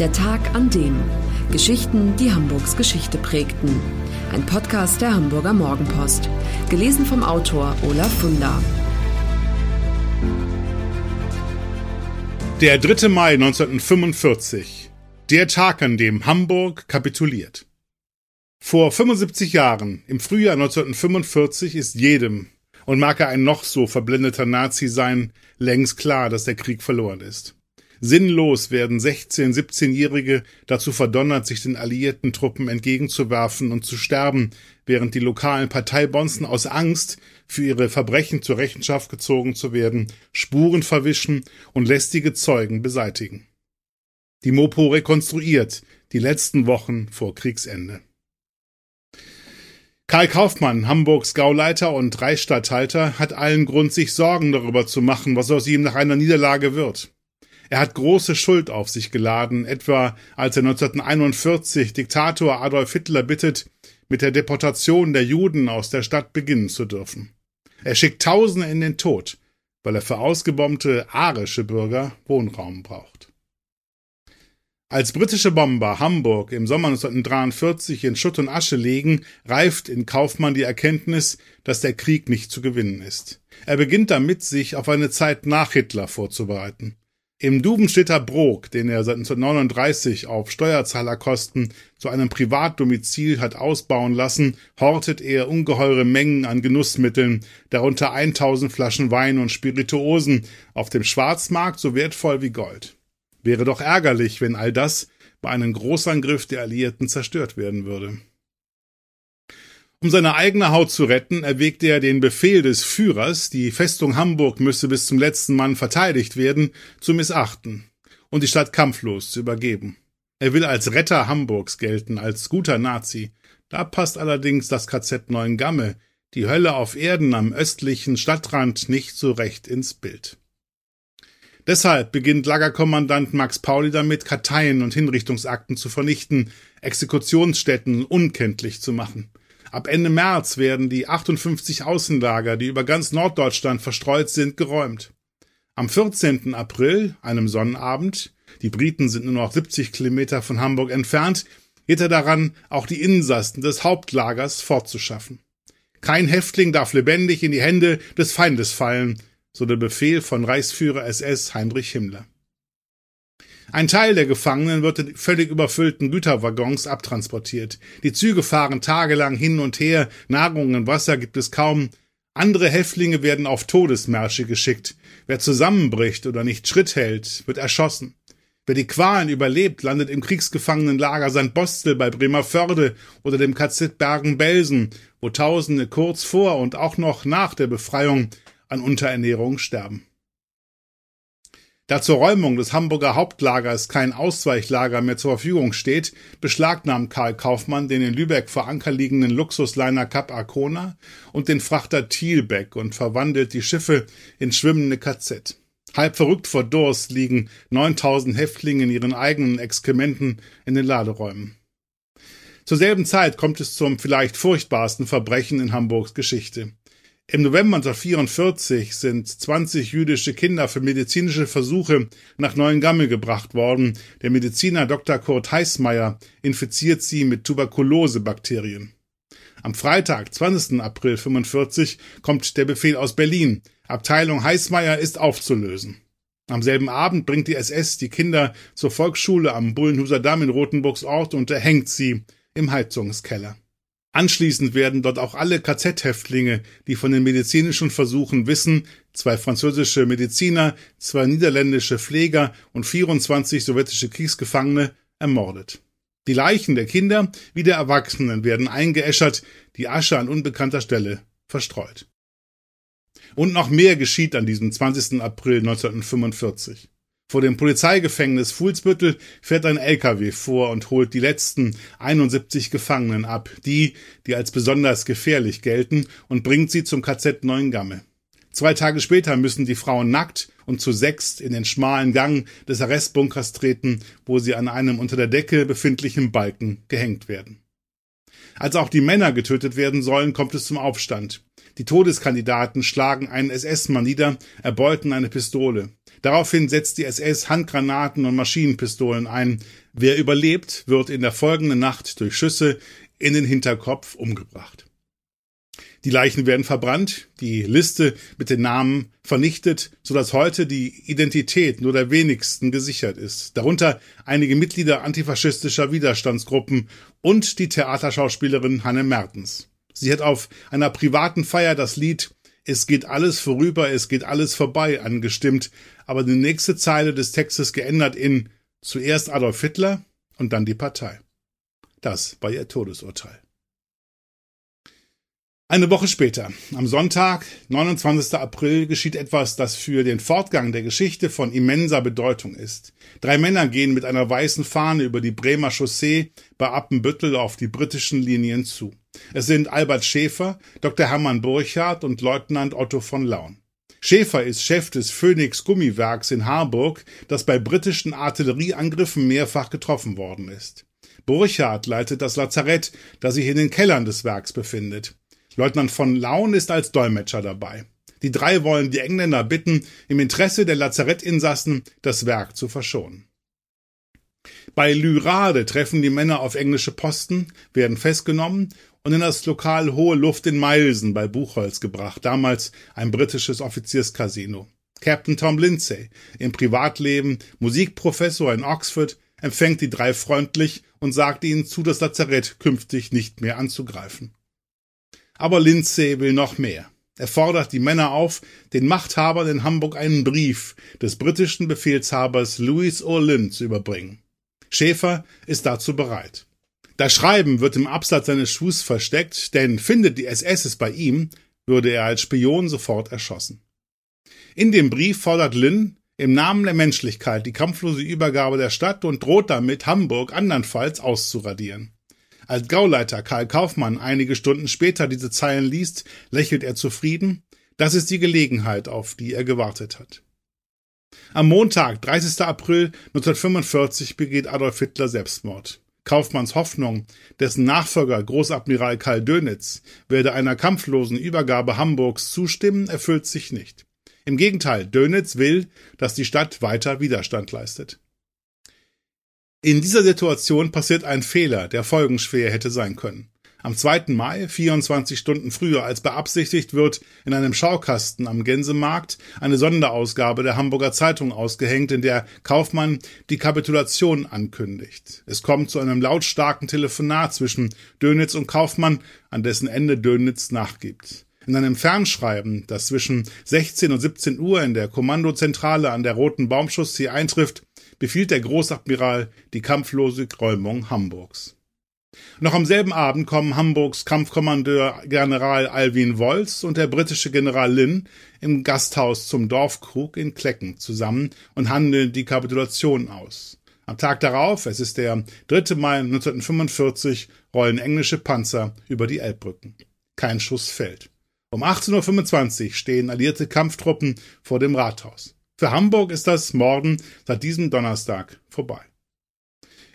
Der Tag an dem. Geschichten, die Hamburgs Geschichte prägten. Ein Podcast der Hamburger Morgenpost. Gelesen vom Autor Olaf Funder. Der 3. Mai 1945. Der Tag, an dem Hamburg kapituliert. Vor 75 Jahren, im Frühjahr 1945, ist jedem, und mag er ein noch so verblendeter Nazi sein, längst klar, dass der Krieg verloren ist. Sinnlos werden 16-, 17-Jährige dazu verdonnert, sich den alliierten Truppen entgegenzuwerfen und zu sterben, während die lokalen Parteibonzen aus Angst, für ihre Verbrechen zur Rechenschaft gezogen zu werden, Spuren verwischen und lästige Zeugen beseitigen. Die Mopo rekonstruiert die letzten Wochen vor Kriegsende. Karl Kaufmann, Hamburgs Gauleiter und Reichsstatthalter, hat allen Grund, sich Sorgen darüber zu machen, was aus ihm nach einer Niederlage wird. Er hat große Schuld auf sich geladen, etwa als er 1941 Diktator Adolf Hitler bittet, mit der Deportation der Juden aus der Stadt beginnen zu dürfen. Er schickt Tausende in den Tod, weil er für ausgebombte arische Bürger Wohnraum braucht. Als britische Bomber Hamburg im Sommer 1943 in Schutt und Asche legen, reift in Kaufmann die Erkenntnis, dass der Krieg nicht zu gewinnen ist. Er beginnt damit, sich auf eine Zeit nach Hitler vorzubereiten. Im Dubenstädter Brok, den er seit 1939 auf Steuerzahlerkosten zu einem Privatdomizil hat ausbauen lassen, hortet er ungeheure Mengen an Genussmitteln, darunter 1000 Flaschen Wein und Spirituosen, auf dem Schwarzmarkt so wertvoll wie Gold. Wäre doch ärgerlich, wenn all das bei einem Großangriff der Alliierten zerstört werden würde. Um seine eigene Haut zu retten, erwägte er den Befehl des Führers, die Festung Hamburg müsse bis zum letzten Mann verteidigt werden, zu missachten und die Stadt kampflos zu übergeben. Er will als Retter Hamburgs gelten, als guter Nazi. Da passt allerdings das KZ Neuengamme, die Hölle auf Erden am östlichen Stadtrand, nicht so recht ins Bild. Deshalb beginnt Lagerkommandant Max Pauli damit, Karteien und Hinrichtungsakten zu vernichten, Exekutionsstätten unkenntlich zu machen. Ab Ende März werden die 58 Außenlager, die über ganz Norddeutschland verstreut sind, geräumt. Am 14. April, einem Sonnabend, die Briten sind nur noch 70 Kilometer von Hamburg entfernt, geht er daran, auch die Insassen des Hauptlagers fortzuschaffen. Kein Häftling darf lebendig in die Hände des Feindes fallen, so der Befehl von Reichsführer SS Heinrich Himmler. Ein Teil der Gefangenen wird in völlig überfüllten Güterwaggons abtransportiert. Die Züge fahren tagelang hin und her, Nahrung und Wasser gibt es kaum. Andere Häftlinge werden auf Todesmärsche geschickt. Wer zusammenbricht oder nicht Schritt hält, wird erschossen. Wer die Qualen überlebt, landet im Kriegsgefangenenlager St. Bostel bei Bremerförde oder dem KZ Bergen-Belsen, wo Tausende kurz vor und auch noch nach der Befreiung an Unterernährung sterben. Da zur Räumung des Hamburger Hauptlagers kein Ausweichlager mehr zur Verfügung steht, beschlagnahmt Karl Kaufmann den in Lübeck vor Anker liegenden Luxusliner Cap Arcona und den Frachter Thielbeck und verwandelt die Schiffe in schwimmende KZ. Halb verrückt vor Durst liegen 9000 Häftlinge in ihren eigenen Exkrementen in den Laderäumen. Zur selben Zeit kommt es zum vielleicht furchtbarsten Verbrechen in Hamburgs Geschichte. Im November 1944 sind 20 jüdische Kinder für medizinische Versuche nach Neuengamme gebracht worden. Der Mediziner Dr. Kurt Heißmeier infiziert sie mit Tuberkulosebakterien. Am Freitag, 20. April 1945, kommt der Befehl aus Berlin. Abteilung Heißmeier ist aufzulösen. Am selben Abend bringt die SS die Kinder zur Volksschule am Bullenhuser Damm in Rotenburgs Ort und erhängt sie im Heizungskeller. Anschließend werden dort auch alle KZ-Häftlinge, die von den medizinischen Versuchen wissen, zwei französische Mediziner, zwei niederländische Pfleger und 24 sowjetische Kriegsgefangene ermordet. Die Leichen der Kinder wie der Erwachsenen werden eingeäschert, die Asche an unbekannter Stelle verstreut. Und noch mehr geschieht an diesem 20. April 1945. Vor dem Polizeigefängnis Fuhlsbüttel fährt ein LKW vor und holt die letzten 71 Gefangenen ab, die, die als besonders gefährlich gelten, und bringt sie zum KZ Neuengamme. Zwei Tage später müssen die Frauen nackt und zu sechst in den schmalen Gang des Arrestbunkers treten, wo sie an einem unter der Decke befindlichen Balken gehängt werden. Als auch die Männer getötet werden sollen, kommt es zum Aufstand. Die Todeskandidaten schlagen einen SS-Mann nieder, erbeuten eine Pistole. Daraufhin setzt die SS Handgranaten und Maschinenpistolen ein. Wer überlebt, wird in der folgenden Nacht durch Schüsse in den Hinterkopf umgebracht. Die Leichen werden verbrannt, die Liste mit den Namen vernichtet, so dass heute die Identität nur der wenigsten gesichert ist. Darunter einige Mitglieder antifaschistischer Widerstandsgruppen und die Theaterschauspielerin Hanne Mertens. Sie hat auf einer privaten Feier das Lied Es geht alles vorüber, es geht alles vorbei angestimmt, aber die nächste Zeile des Textes geändert in zuerst Adolf Hitler und dann die Partei. Das war ihr Todesurteil. Eine Woche später, am Sonntag, 29. April, geschieht etwas, das für den Fortgang der Geschichte von immenser Bedeutung ist. Drei Männer gehen mit einer weißen Fahne über die Bremer Chaussee bei Appenbüttel auf die britischen Linien zu. Es sind Albert Schäfer, Dr. Hermann Burchardt und Leutnant Otto von Laun. Schäfer ist Chef des Phoenix Gummiwerks in Harburg, das bei britischen Artillerieangriffen mehrfach getroffen worden ist. Burchardt leitet das Lazarett, das sich in den Kellern des Werks befindet. Leutnant von Laun ist als Dolmetscher dabei. Die drei wollen die Engländer bitten, im Interesse der Lazarettinsassen das Werk zu verschonen. Bei Lyrade treffen die Männer auf englische Posten, werden festgenommen und in das Lokal Hohe Luft in Meilsen bei Buchholz gebracht, damals ein britisches Offizierscasino. Captain Tom Lindsay, im Privatleben Musikprofessor in Oxford, empfängt die drei freundlich und sagt ihnen zu, das Lazarett künftig nicht mehr anzugreifen. Aber Lindsay will noch mehr. Er fordert die Männer auf, den Machthabern in Hamburg einen Brief des britischen Befehlshabers Louis Orlin zu überbringen. Schäfer ist dazu bereit. Das Schreiben wird im Absatz seines Schuhs versteckt, denn findet die SS es bei ihm, würde er als Spion sofort erschossen. In dem Brief fordert Lynn im Namen der Menschlichkeit die kampflose Übergabe der Stadt und droht damit, Hamburg andernfalls auszuradieren. Als Gauleiter Karl Kaufmann einige Stunden später diese Zeilen liest, lächelt er zufrieden. Das ist die Gelegenheit, auf die er gewartet hat. Am Montag, 30. April 1945, begeht Adolf Hitler Selbstmord. Kaufmanns Hoffnung, dessen Nachfolger Großadmiral Karl Dönitz werde einer kampflosen Übergabe Hamburgs zustimmen, erfüllt sich nicht. Im Gegenteil, Dönitz will, dass die Stadt weiter Widerstand leistet. In dieser Situation passiert ein Fehler, der folgenschwer hätte sein können. Am 2. Mai, 24 Stunden früher als beabsichtigt, wird in einem Schaukasten am Gänsemarkt eine Sonderausgabe der Hamburger Zeitung ausgehängt, in der Kaufmann die Kapitulation ankündigt. Es kommt zu einem lautstarken Telefonat zwischen Dönitz und Kaufmann, an dessen Ende Dönitz nachgibt. In einem Fernschreiben, das zwischen 16 und 17 Uhr in der Kommandozentrale an der Roten Baumchaussee eintrifft, befiehlt der Großadmiral die kampflose Räumung Hamburgs. Noch am selben Abend kommen Hamburgs Kampfkommandeur General Alwin Wolz und der britische General Lynn im Gasthaus zum Dorfkrug in Klecken zusammen und handeln die Kapitulation aus. Am Tag darauf, es ist der 3. Mai 1945, rollen englische Panzer über die Elbbrücken. Kein Schuss fällt. Um 18.25 Uhr stehen alliierte Kampftruppen vor dem Rathaus. Für Hamburg ist das Morden seit diesem Donnerstag vorbei.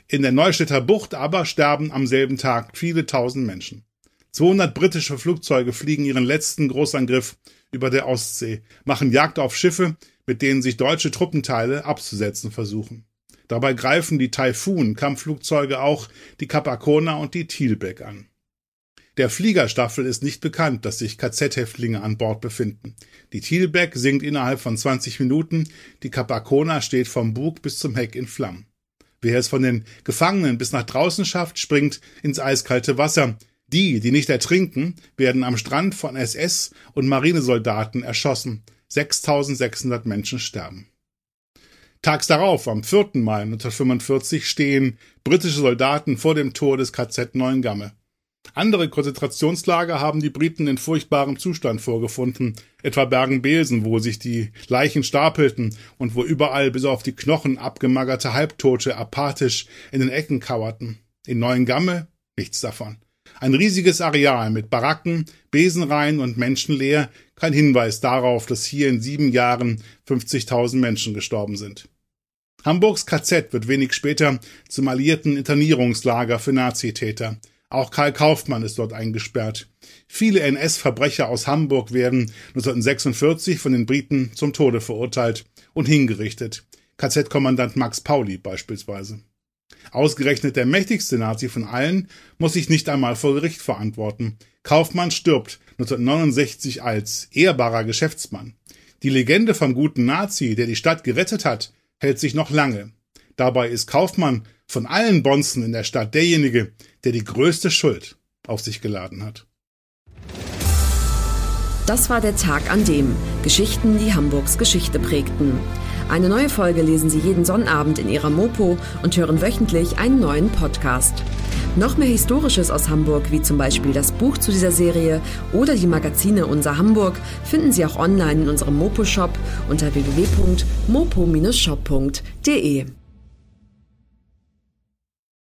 In der Neustädter Bucht aber sterben am selben Tag viele tausend Menschen. 200 britische Flugzeuge fliegen ihren letzten Großangriff über der Ostsee, machen Jagd auf Schiffe, mit denen sich deutsche Truppenteile abzusetzen versuchen. Dabei greifen die Taifun-Kampfflugzeuge auch die Capacona und die Thielbeck an. Der Fliegerstaffel ist nicht bekannt, dass sich KZ-Häftlinge an Bord befinden. Die Thielbeck sinkt innerhalb von 20 Minuten, die Capacona steht vom Bug bis zum Heck in Flammen. Wer es von den Gefangenen bis nach draußen schafft, springt ins eiskalte Wasser. Die, die nicht ertrinken, werden am Strand von SS und Marinesoldaten erschossen. 6600 Menschen sterben. Tags darauf, am 4. Mai 1945, stehen britische Soldaten vor dem Tor des KZ Neuengamme. Andere Konzentrationslager haben die Briten in furchtbarem Zustand vorgefunden, etwa Bergen-Belsen, wo sich die Leichen stapelten und wo überall bis auf die Knochen abgemagerte Halbtote apathisch in den Ecken kauerten. In Neuengamme nichts davon. Ein riesiges Areal mit Baracken, Besenreihen und menschenleer, kein Hinweis darauf, dass hier in sieben Jahren 50.000 Menschen gestorben sind. Hamburgs KZ wird wenig später zum alliierten Internierungslager für Nazitäter. Auch Karl Kaufmann ist dort eingesperrt. Viele NS-Verbrecher aus Hamburg werden 1946 von den Briten zum Tode verurteilt und hingerichtet. KZ-Kommandant Max Pauli beispielsweise. Ausgerechnet der mächtigste Nazi von allen muss sich nicht einmal vor Gericht verantworten. Kaufmann stirbt 1969 als ehrbarer Geschäftsmann. Die Legende vom guten Nazi, der die Stadt gerettet hat, hält sich noch lange. Dabei ist Kaufmann von allen Bonzen in der Stadt derjenige, der die größte Schuld auf sich geladen hat. Das war der Tag an dem Geschichten, die Hamburgs Geschichte prägten. Eine neue Folge lesen Sie jeden Sonnabend in Ihrer Mopo und hören wöchentlich einen neuen Podcast. Noch mehr Historisches aus Hamburg, wie zum Beispiel das Buch zu dieser Serie oder die Magazine Unser Hamburg, finden Sie auch online in unserem Mopo-Shop unter www.mopo-shop.de.